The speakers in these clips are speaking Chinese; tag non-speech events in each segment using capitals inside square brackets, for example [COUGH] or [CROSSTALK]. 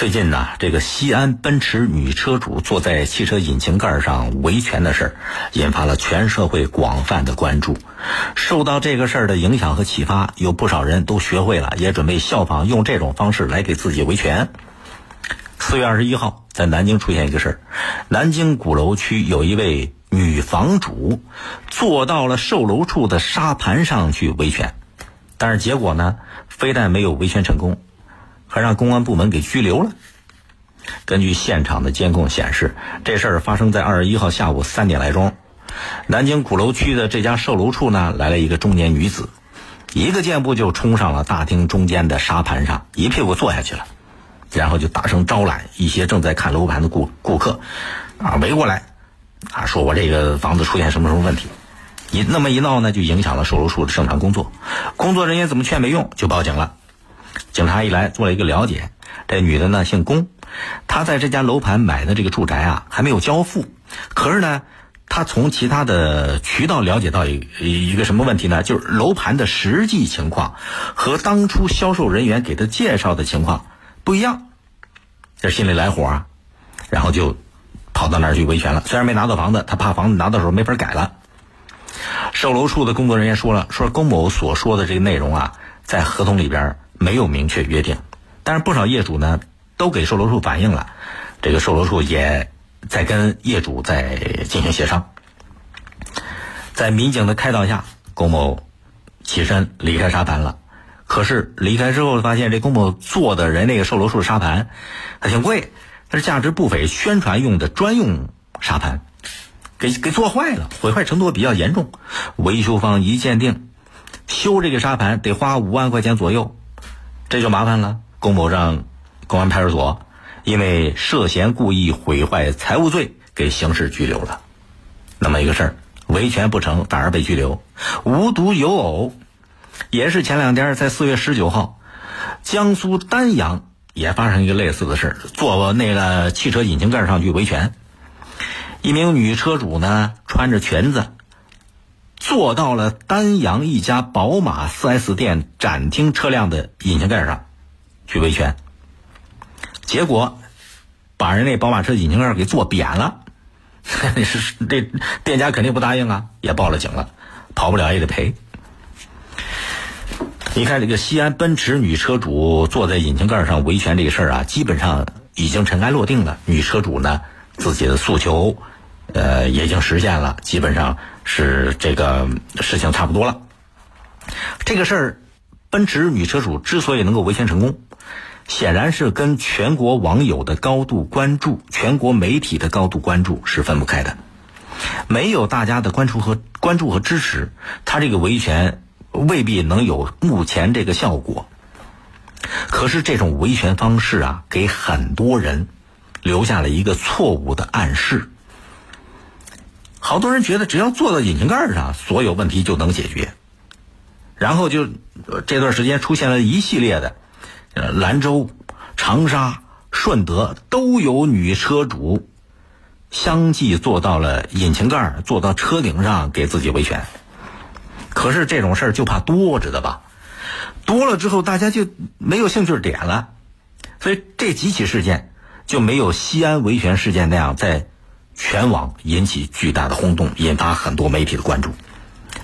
最近呢，这个西安奔驰女车主坐在汽车引擎盖上维权的事儿，引发了全社会广泛的关注。受到这个事儿的影响和启发，有不少人都学会了，也准备效仿用这种方式来给自己维权。四月二十一号，在南京出现一个事儿，南京鼓楼区有一位女房主坐到了售楼处的沙盘上去维权，但是结果呢，非但没有维权成功。还让公安部门给拘留了。根据现场的监控显示，这事儿发生在二十一号下午三点来钟。南京鼓楼区的这家售楼处呢，来了一个中年女子，一个箭步就冲上了大厅中间的沙盘上，一屁股坐下去了，然后就大声招揽一些正在看楼盘的顾顾客，啊，围过来，啊，说我这个房子出现什么什么问题，一那么一闹呢，就影响了售楼处的正常工作。工作人员怎么劝没用，就报警了。警察一来做了一个了解，这女的呢姓龚，她在这家楼盘买的这个住宅啊还没有交付，可是呢，她从其他的渠道了解到一一个什么问题呢？就是楼盘的实际情况和当初销售人员给她介绍的情况不一样，这心里来火啊，然后就跑到那儿去维权了。虽然没拿到房子，她怕房子拿到手没法改了。售楼处的工作人员说了，说龚某所说的这个内容啊，在合同里边。没有明确约定，但是不少业主呢都给售楼处反映了，这个售楼处也在跟业主在进行协商。在民警的开导下，龚某起身离开沙盘了。可是离开之后，发现这龚某坐的人那个售楼处的沙盘还挺贵，它是价值不菲，宣传用的专用沙盘，给给做坏了，毁坏程度比较严重。维修方一鉴定，修这个沙盘得花五万块钱左右。这就麻烦了，龚某让公安派出所因为涉嫌故意毁坏财物罪给刑事拘留了。那么一个事儿，维权不成反而被拘留，无独有偶，也是前两天在四月十九号，江苏丹阳也发生一个类似的事儿，坐那个汽车引擎盖上去维权，一名女车主呢穿着裙子。坐到了丹阳一家宝马 4S 店展厅车辆的引擎盖上，去维权，结果把人那宝马车引擎盖给坐扁了，是 [LAUGHS] 这店家肯定不答应啊，也报了警了，跑不了也得赔。你看这个西安奔驰女车主坐在引擎盖上维权这个事儿啊，基本上已经尘埃落定了。女车主呢自己的诉求，呃，已经实现了，基本上。是这个事情差不多了。这个事儿，奔驰女车主之所以能够维权成功，显然是跟全国网友的高度关注、全国媒体的高度关注是分不开的。没有大家的关注和关注和支持，他这个维权未必能有目前这个效果。可是这种维权方式啊，给很多人留下了一个错误的暗示。好多人觉得只要坐到引擎盖上，所有问题就能解决，然后就这段时间出现了一系列的，呃，兰州、长沙、顺德都有女车主相继坐到了引擎盖，坐到车顶上给自己维权。可是这种事儿就怕多，知道吧？多了之后，大家就没有兴趣点了，所以这几起事件就没有西安维权事件那样在。全网引起巨大的轰动，引发很多媒体的关注，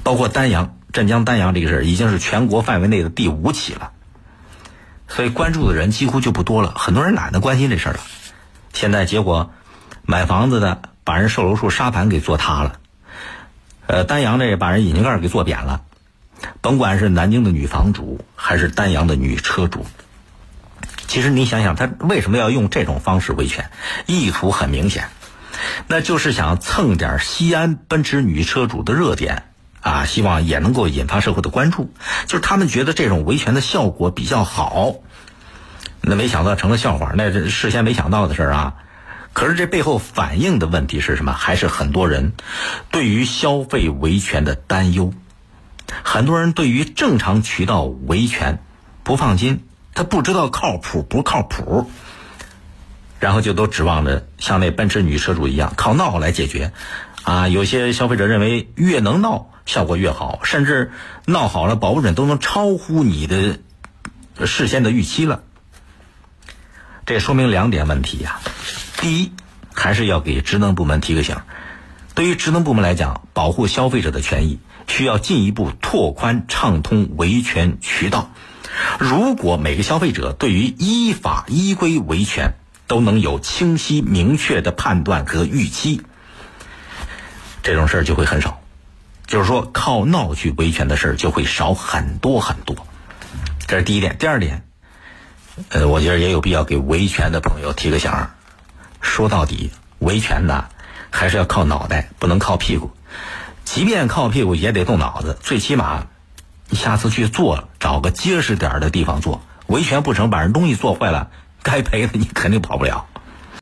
包括丹阳、镇江丹阳这个事儿，已经是全国范围内的第五起了。所以关注的人几乎就不多了，很多人懒得关心这事儿了。现在结果，买房子的把人售楼处沙盘给做塌了，呃，丹阳这把人引擎盖给做扁了。甭管是南京的女房主，还是丹阳的女车主，其实你想想，他为什么要用这种方式维权？意图很明显。那就是想蹭点西安奔驰女车主的热点啊，希望也能够引发社会的关注。就是他们觉得这种维权的效果比较好，那没想到成了笑话，那是事先没想到的事儿啊。可是这背后反映的问题是什么？还是很多人对于消费维权的担忧，很多人对于正常渠道维权不放心，他不知道靠谱不靠谱。然后就都指望着像那奔驰女车主一样靠闹来解决，啊，有些消费者认为越能闹效果越好，甚至闹好了保不准都能超乎你的事先的预期了。这说明两点问题呀。第一，还是要给职能部门提个醒。对于职能部门来讲，保护消费者的权益，需要进一步拓宽畅通维权渠道。如果每个消费者对于依法依规维权都能有清晰明确的判断和预期，这种事儿就会很少。就是说，靠闹去维权的事儿就会少很多很多。这是第一点。第二点，呃，我觉得也有必要给维权的朋友提个醒儿。说到底，维权呢。还是要靠脑袋，不能靠屁股。即便靠屁股，也得动脑子。最起码，你下次去做，找个结实点儿的地方做。维权不成，把人东西做坏了，该赔的你肯定跑不了。